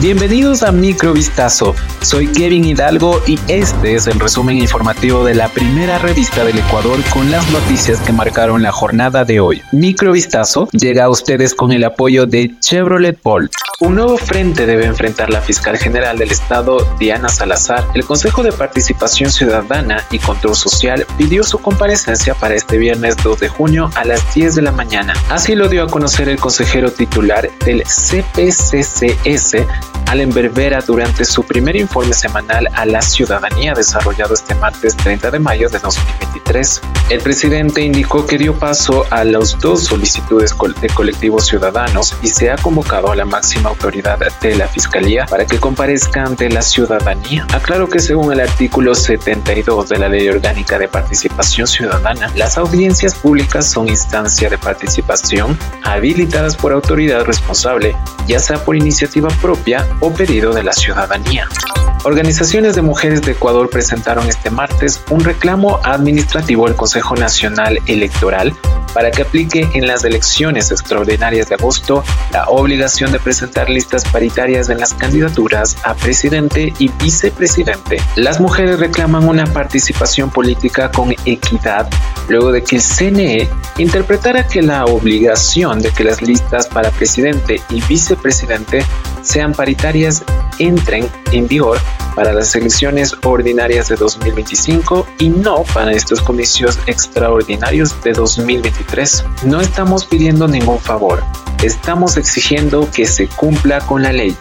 Bienvenidos a Microvistazo. Soy Kevin Hidalgo y este es el resumen informativo de la primera revista del Ecuador con las noticias que marcaron la jornada de hoy. Microvistazo llega a ustedes con el apoyo de Chevrolet Bolt. Un nuevo frente debe enfrentar la fiscal general del Estado, Diana Salazar. El Consejo de Participación Ciudadana y Control Social pidió su comparecencia para este viernes 2 de junio a las 10 de la mañana. Así lo dio a conocer el consejero titular del CPCCS, Allen Berbera, durante su primer informe semanal a la ciudadanía desarrollado este martes 30 de mayo de 2023. El presidente indicó que dio paso a las dos solicitudes de colectivos ciudadanos y se ha convocado a la máxima autoridad de la Fiscalía para que comparezca ante la ciudadanía. Aclaro que según el artículo 72 de la Ley Orgánica de Participación Ciudadana, las audiencias públicas son instancia de participación habilitadas por autoridad responsable, ya sea por iniciativa propia o pedido de la ciudadanía. Organizaciones de mujeres de Ecuador presentaron este martes un reclamo administrativo al Consejo Nacional Electoral para que aplique en las elecciones extraordinarias de agosto la obligación de presentar listas paritarias en las candidaturas a presidente y vicepresidente. Las mujeres reclaman una participación política con equidad luego de que el CNE interpretara que la obligación de que las listas para presidente y vicepresidente sean paritarias entren en vigor para las elecciones ordinarias de 2025 y no para estos comicios extraordinarios de 2023. No estamos pidiendo ningún favor, estamos exigiendo que se cumpla con la ley,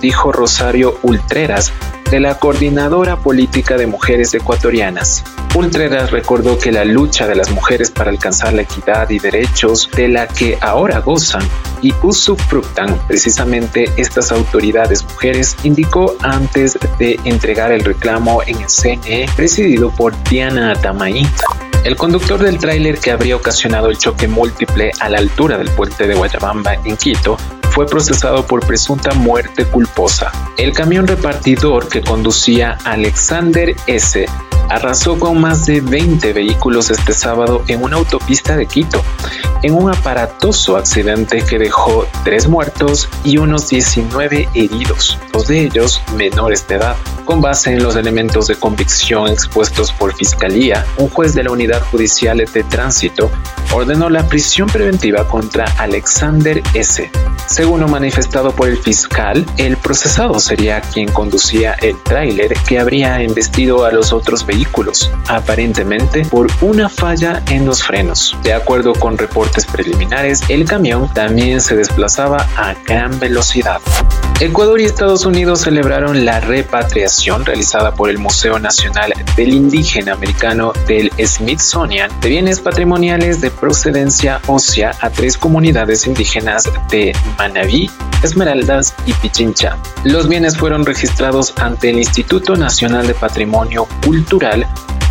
dijo Rosario Ultreras, de la Coordinadora Política de Mujeres Ecuatorianas. Ultreras recordó que la lucha de las mujeres para alcanzar la equidad y derechos de la que ahora gozan y usufructan precisamente estas autoridades mujeres, indicó antes de entregar el reclamo en el CNE presidido por Diana Atamaí. El conductor del tráiler que habría ocasionado el choque múltiple a la altura del puente de Guayabamba en Quito fue procesado por presunta muerte culposa. El camión repartidor que conducía Alexander S arrasó con más de 20 vehículos este sábado en una autopista de Quito, en un aparatoso accidente que dejó tres muertos y unos 19 heridos, dos de ellos menores de edad. Con base en los elementos de convicción expuestos por Fiscalía, un juez de la Unidad Judicial de Tránsito ordenó la prisión preventiva contra Alexander S. Según lo manifestado por el fiscal, el procesado sería quien conducía el tráiler que habría embestido a los otros vehículos, aparentemente por una falla en los frenos. De acuerdo con reportes preliminares, el camión también se desplazaba a gran velocidad. Ecuador y Estados Unidos celebraron la repatriación realizada por el Museo Nacional del Indígena Americano del Smithsonian de bienes patrimoniales de procedencia ósea a tres comunidades indígenas de Manabí, Esmeraldas y Pichincha. Los bienes fueron registrados ante el Instituto Nacional de Patrimonio Cultural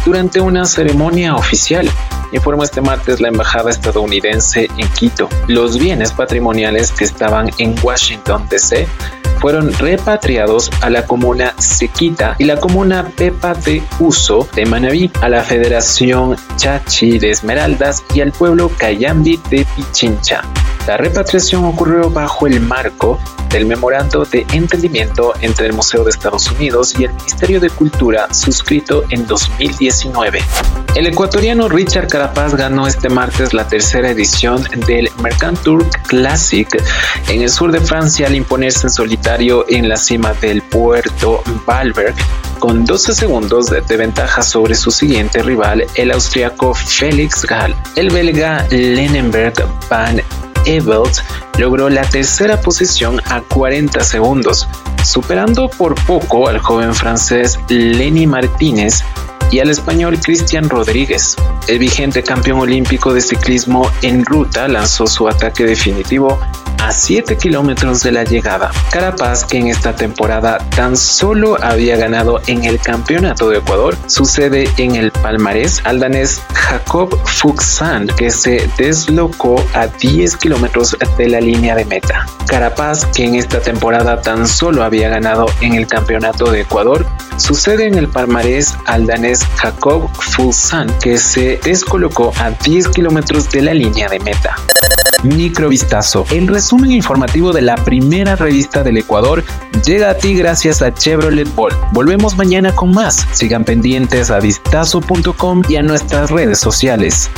durante una ceremonia oficial informó este martes la embajada estadounidense en Quito. Los bienes patrimoniales que estaban en Washington, D.C fueron repatriados a la comuna Sequita y la comuna Pepa de Uso de Manabí, a la Federación Chachi de Esmeraldas y al pueblo Cayambi de Pichincha. La repatriación ocurrió bajo el marco del memorando de entendimiento entre el Museo de Estados Unidos y el Ministerio de Cultura suscrito en 2019. El ecuatoriano Richard Carapaz ganó este martes la tercera edición del Mercantour Classic en el sur de Francia al imponerse en solitario en la cima del puerto Valberg con 12 segundos de ventaja sobre su siguiente rival, el austriaco Felix Gall. El belga Lenenberg van Evelt logró la tercera posición a 40 segundos, superando por poco al joven francés Lenny Martínez y al español Cristian Rodríguez. El vigente campeón olímpico de ciclismo en ruta lanzó su ataque definitivo a 7 kilómetros de la llegada. Carapaz, que en esta temporada tan solo había ganado en el Campeonato de Ecuador, sucede en el palmarés al danés Jacob Fuchsand, que se deslocó a 10 kilómetros de la línea de meta. Carapaz, que en esta temporada tan solo había ganado en el Campeonato de Ecuador, sucede en el palmarés al danés Jacob Fuchsand, que se descolocó a 10 kilómetros de la línea de meta. Microvistazo, el resumen informativo de la primera revista del Ecuador, llega a ti gracias a Chevrolet Bolt. Volvemos mañana con más. Sigan pendientes a vistazo.com y a nuestras redes sociales.